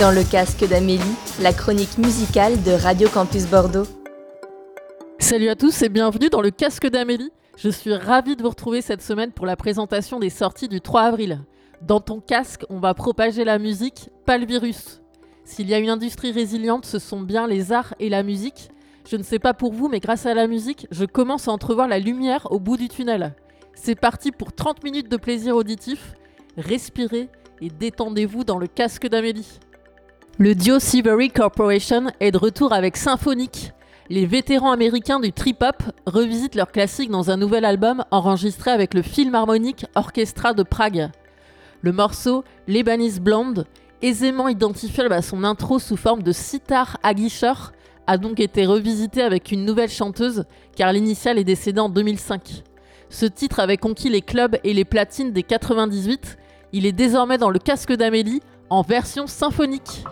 Dans le casque d'Amélie, la chronique musicale de Radio Campus Bordeaux. Salut à tous et bienvenue dans le casque d'Amélie. Je suis ravie de vous retrouver cette semaine pour la présentation des sorties du 3 avril. Dans ton casque, on va propager la musique, pas le virus. S'il y a une industrie résiliente, ce sont bien les arts et la musique. Je ne sais pas pour vous, mais grâce à la musique, je commence à entrevoir la lumière au bout du tunnel. C'est parti pour 30 minutes de plaisir auditif. Respirez et détendez-vous dans le casque d'Amélie. Le duo Seabury Corporation est de retour avec Symphonique. Les vétérans américains du trip-hop revisitent leurs classiques dans un nouvel album enregistré avec le Philharmonic Orchestra de Prague. Le morceau Lebanese Blonde, aisément identifiable à son intro sous forme de sitar aguicheur, a donc été revisité avec une nouvelle chanteuse car l'initiale est décédée en 2005. Ce titre avait conquis les clubs et les platines des 98. Il est désormais dans le casque d'Amélie en version symphonique.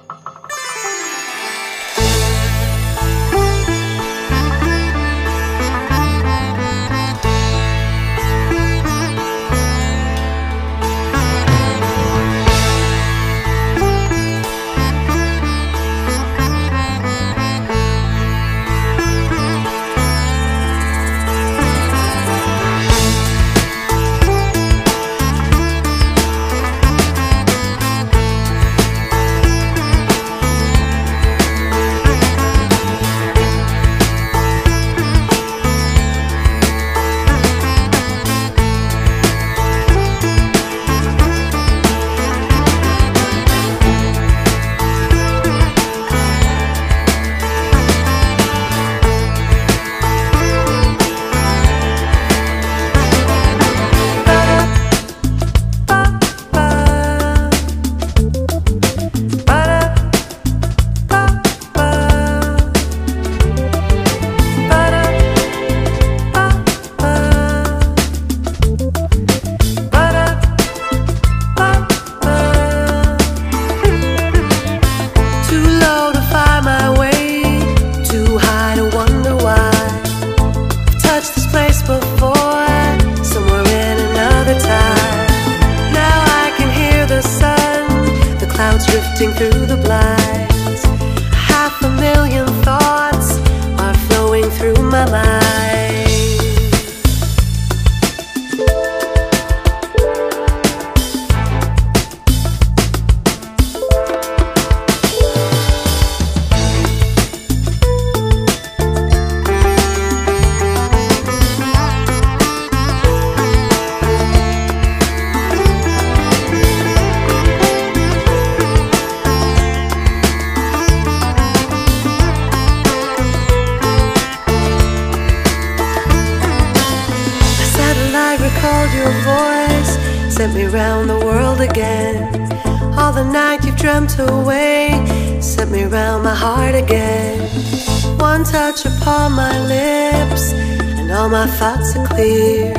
Thoughts are clear.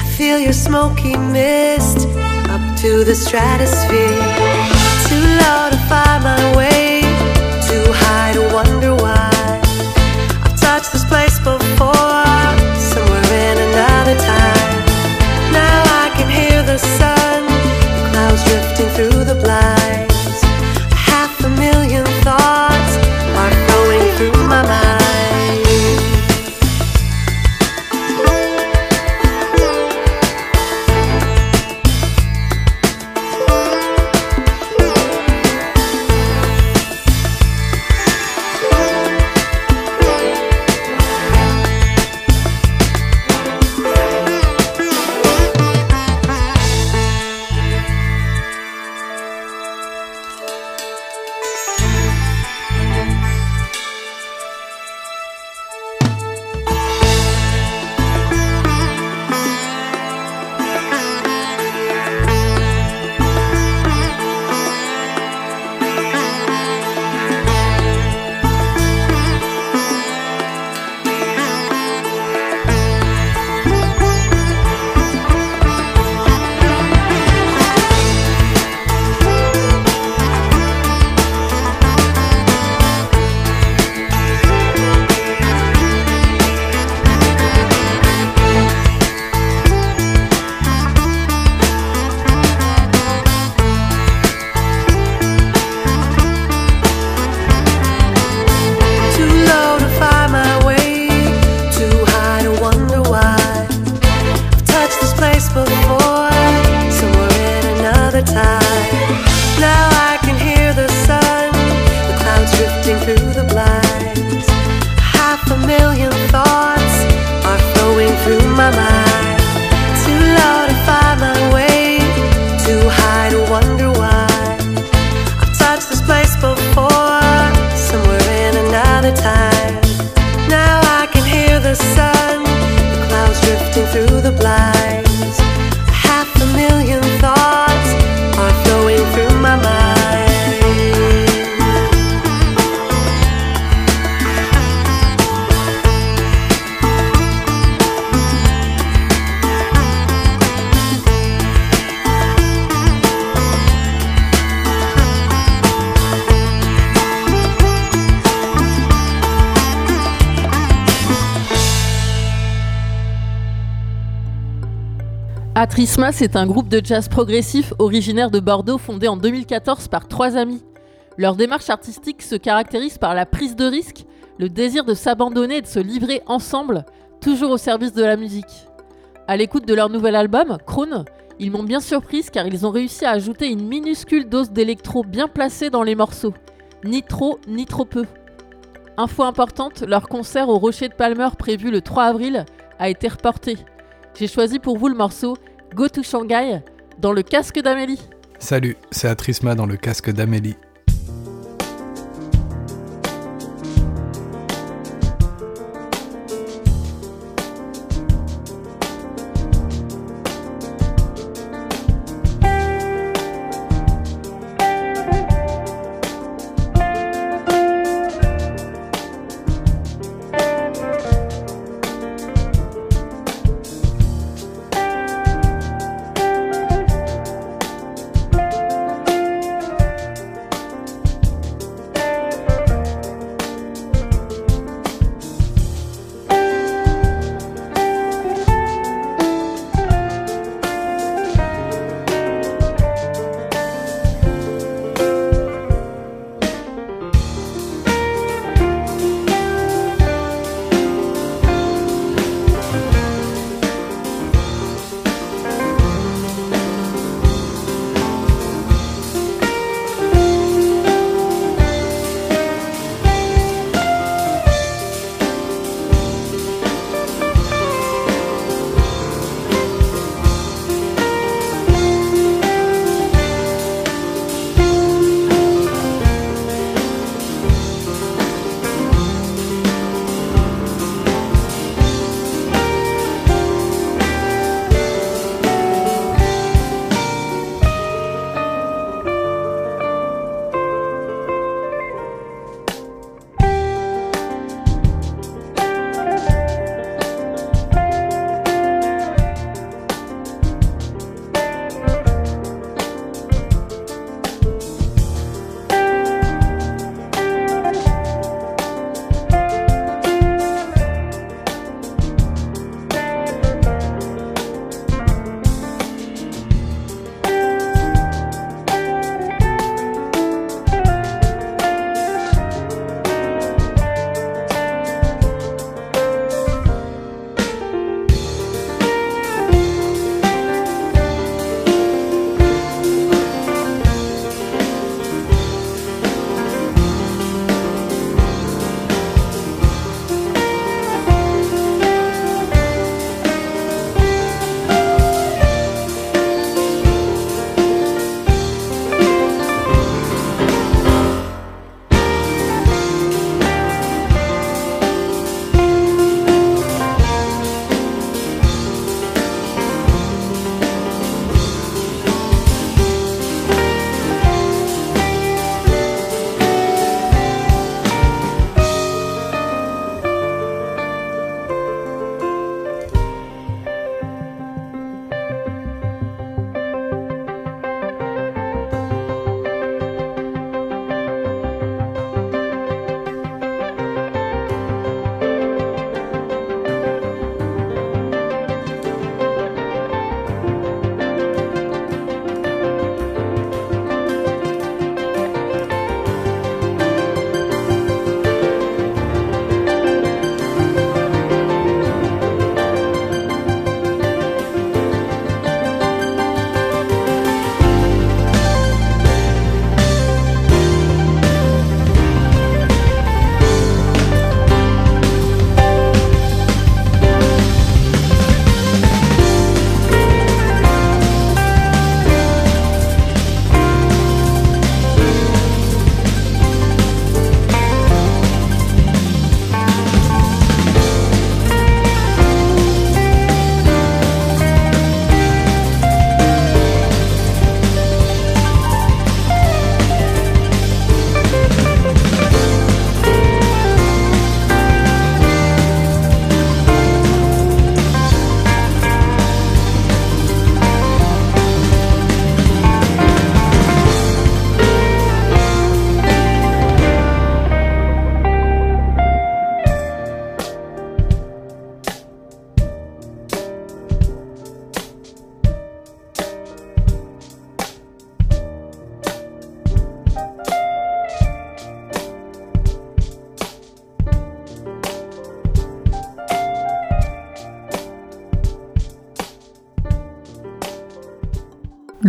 I feel your smoky mist up to the stratosphere. Too low to find my way, too high to wonder why. I've touched this place before, somewhere in another time. Now I can hear the sun, the clouds drifting through the blinds. A half a million Atrisma, c'est un groupe de jazz progressif originaire de Bordeaux fondé en 2014 par trois amis. Leur démarche artistique se caractérise par la prise de risque, le désir de s'abandonner et de se livrer ensemble, toujours au service de la musique. À l'écoute de leur nouvel album, Krone, ils m'ont bien surprise car ils ont réussi à ajouter une minuscule dose d'électro bien placée dans les morceaux. Ni trop, ni trop peu. Info importante, leur concert au Rocher de Palmer prévu le 3 avril a été reporté. J'ai choisi pour vous le morceau Go to Shanghai dans le casque d'Amélie. Salut, c'est Atrisma dans le casque d'Amélie.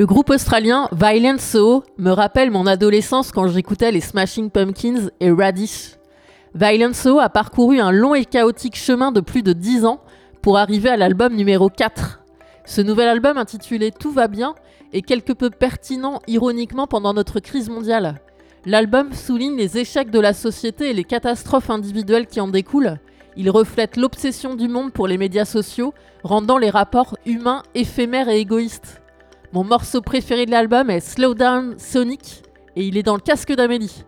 Groupe australien Violent Soho me rappelle mon adolescence quand j'écoutais les Smashing Pumpkins et Radish. Violent Soho a parcouru un long et chaotique chemin de plus de 10 ans pour arriver à l'album numéro 4. Ce nouvel album intitulé Tout va bien est quelque peu pertinent ironiquement pendant notre crise mondiale. L'album souligne les échecs de la société et les catastrophes individuelles qui en découlent. Il reflète l'obsession du monde pour les médias sociaux, rendant les rapports humains éphémères et égoïstes. Mon morceau préféré de l'album est Slow Down Sonic et il est dans le casque d'Amélie.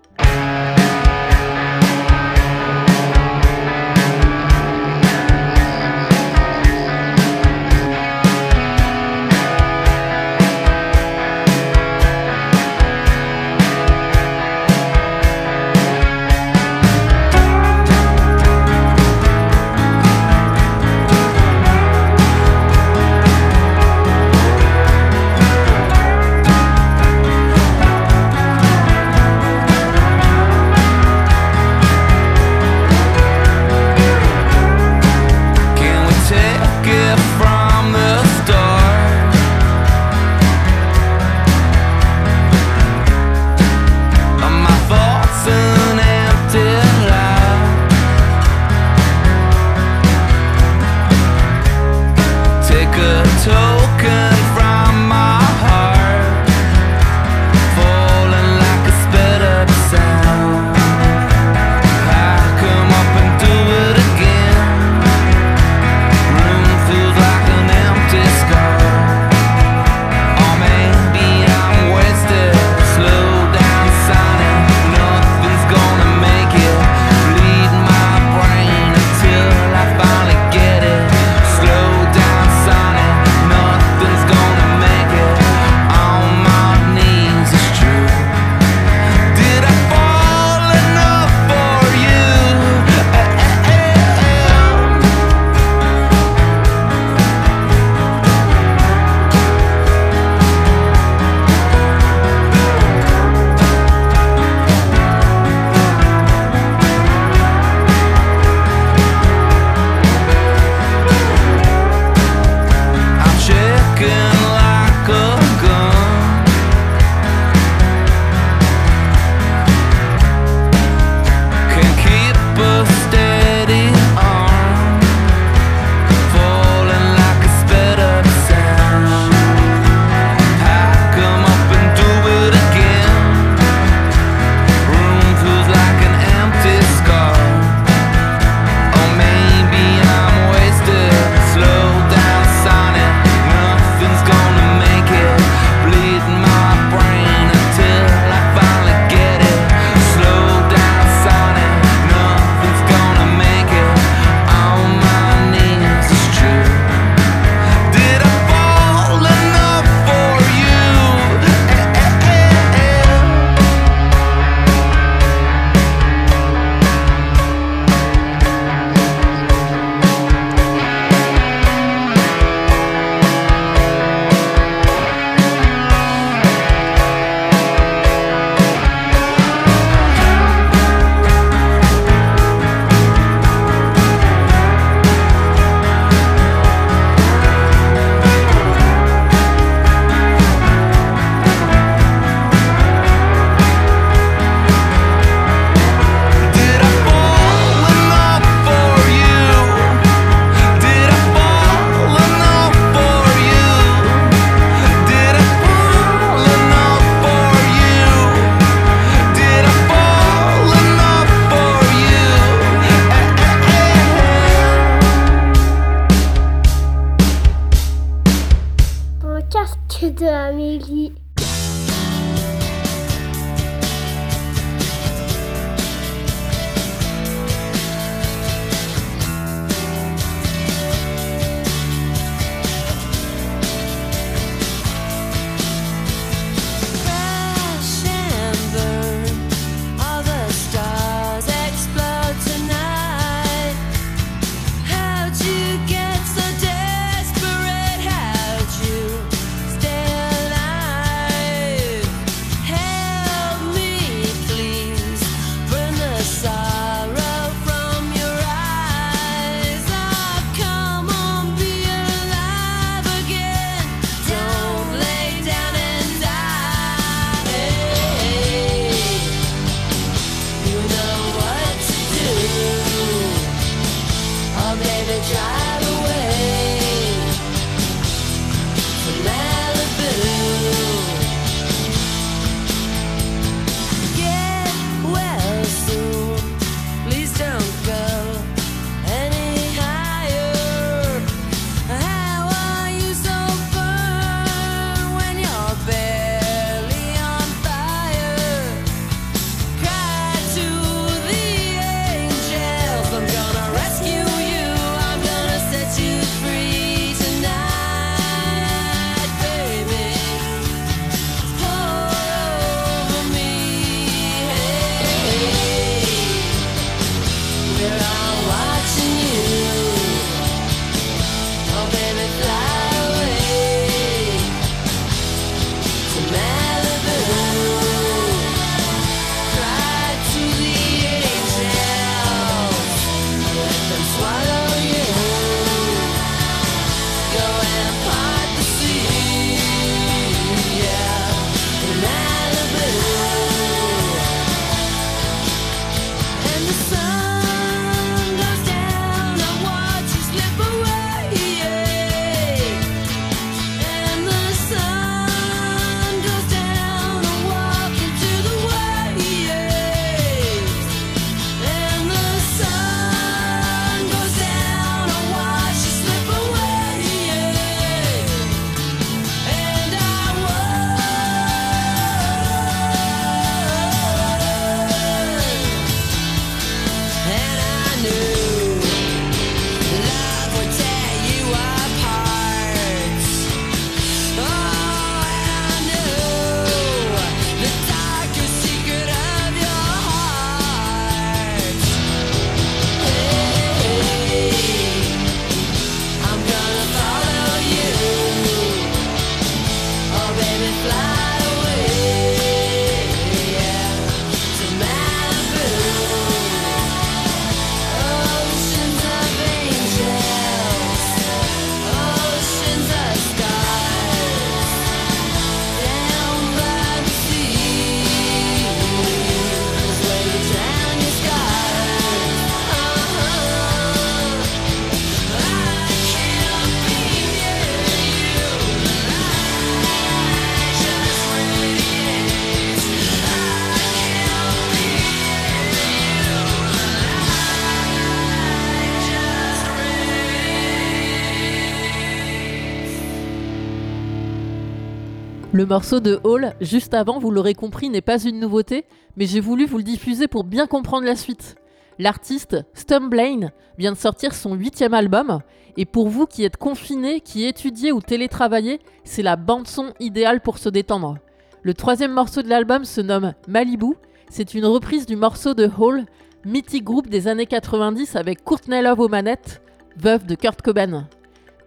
Le morceau de Hall, juste avant, vous l'aurez compris, n'est pas une nouveauté, mais j'ai voulu vous le diffuser pour bien comprendre la suite. L'artiste Stumblain vient de sortir son huitième album, et pour vous qui êtes confinés, qui étudiez ou télétravaillez, c'est la bande-son idéale pour se détendre. Le troisième morceau de l'album se nomme Malibu, c'est une reprise du morceau de Hall, mythique groupe des années 90 avec Courtney Love aux manettes, veuve de Kurt Cobain.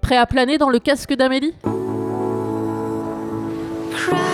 Prêt à planer dans le casque d'Amélie? cry.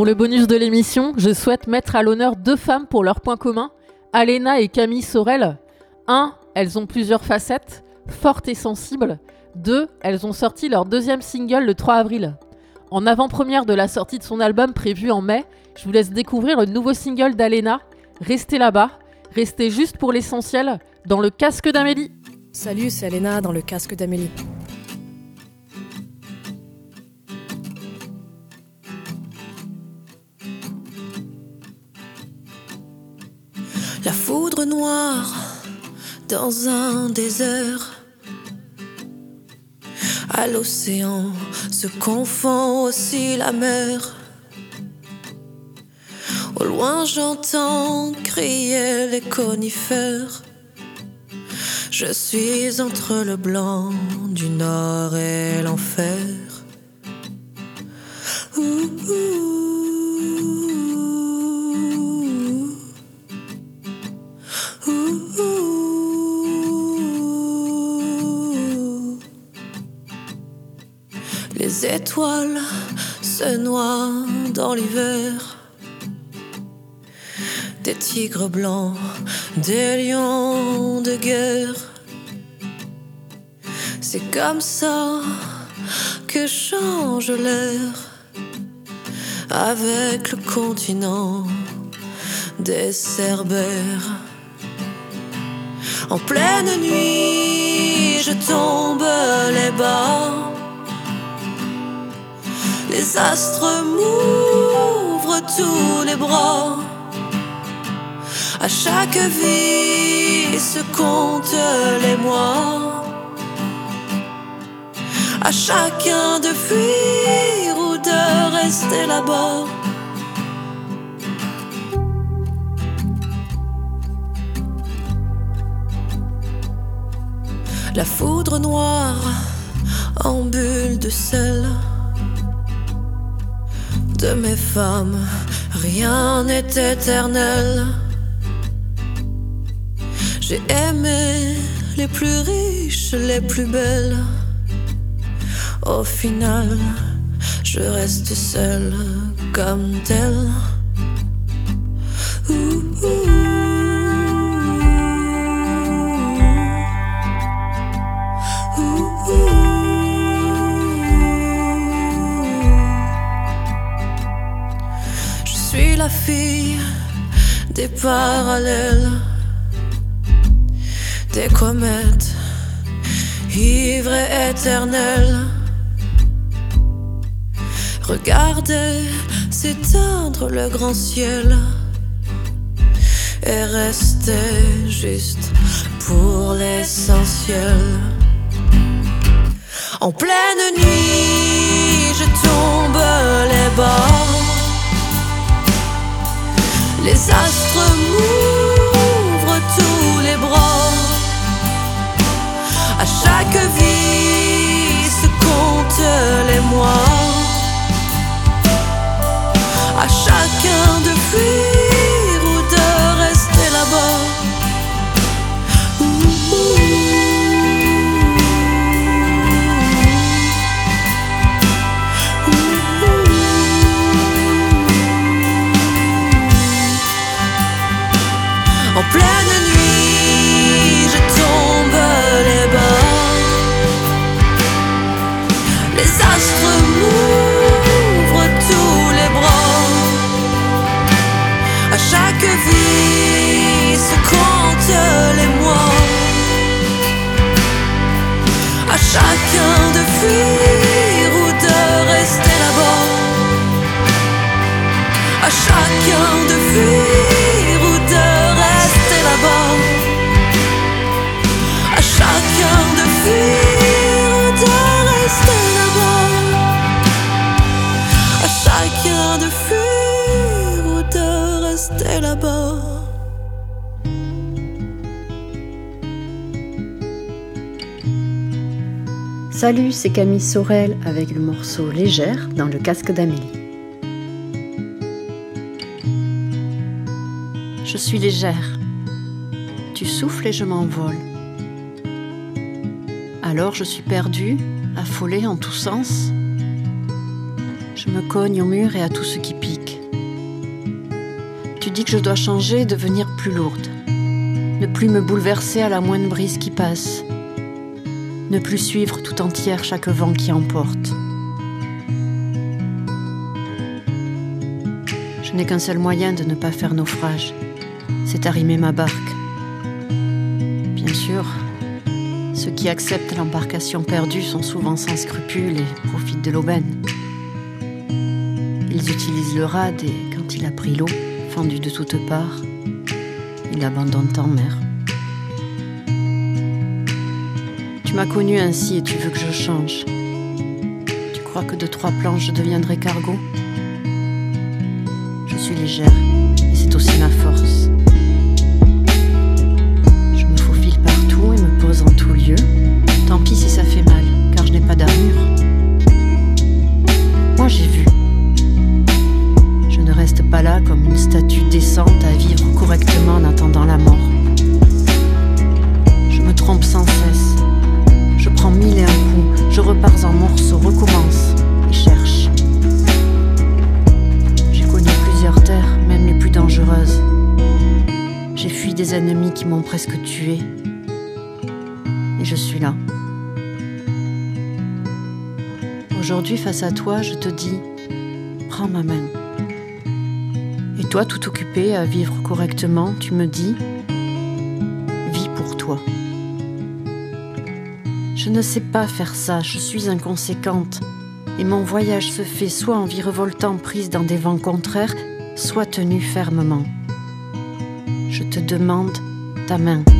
Pour le bonus de l'émission, je souhaite mettre à l'honneur deux femmes pour leur point commun, Alena et Camille Sorel. 1. Elles ont plusieurs facettes, fortes et sensibles. 2. Elles ont sorti leur deuxième single le 3 avril. En avant-première de la sortie de son album prévue en mai, je vous laisse découvrir le nouveau single d'Alena, Restez là-bas, restez juste pour l'essentiel, dans le casque d'Amélie. Salut, c'est Elena dans le casque d'Amélie. La foudre noire dans un désert. À l'océan se confond aussi la mer. Au loin j'entends crier les conifères. Je suis entre le blanc du nord et l'enfer. Les étoiles se noient dans l'hiver. Des tigres blancs, des lions de guerre. C'est comme ça que change l'air avec le continent des cerbères. En pleine nuit, je tombe les bas. Les astres m'ouvrent tous les bras. À chaque vie se comptent les mois. À chacun de fuir ou de rester là-bas. La foudre noire en bulle de sel. De mes femmes, rien n'est éternel. J'ai aimé les plus riches, les plus belles. Au final, je reste seule comme telle. Parallèles, des comètes, ivres et éternelles. Regardez s'éteindre le grand ciel et rester juste pour l'essentiel. En pleine nuit, je tombe les bas. Les astres m'ouvrent tous les bras. À chaque vie se comptent les mois. À chacun de fuir Salut, c'est Camille Sorel avec le morceau Légère dans le casque d'Amélie. Je suis légère. Tu souffles et je m'envole. Alors je suis perdue, affolée en tous sens. Je me cogne au mur et à tout ce qui pique. Tu dis que je dois changer, devenir plus lourde. Ne plus me bouleverser à la moindre brise qui passe ne plus suivre tout entière chaque vent qui emporte. Je n'ai qu'un seul moyen de ne pas faire naufrage, c'est arrimer ma barque. Bien sûr, ceux qui acceptent l'embarcation perdue sont souvent sans scrupules et profitent de l'aubaine. Ils utilisent le rade et quand il a pris l'eau, fendu de toutes parts, ils l'abandonnent en mer. Tu m'as connu ainsi et tu veux que je change. Tu crois que de trois planches je deviendrai cargo? Je suis légère et c'est aussi ma force. Presque tué. Et je suis là. Aujourd'hui, face à toi, je te dis, prends ma main. Et toi, tout occupé à vivre correctement, tu me dis, vis pour toi. Je ne sais pas faire ça, je suis inconséquente. Et mon voyage se fait soit en virevoltant prise dans des vents contraires, soit tenu fermement. Je te demande ta main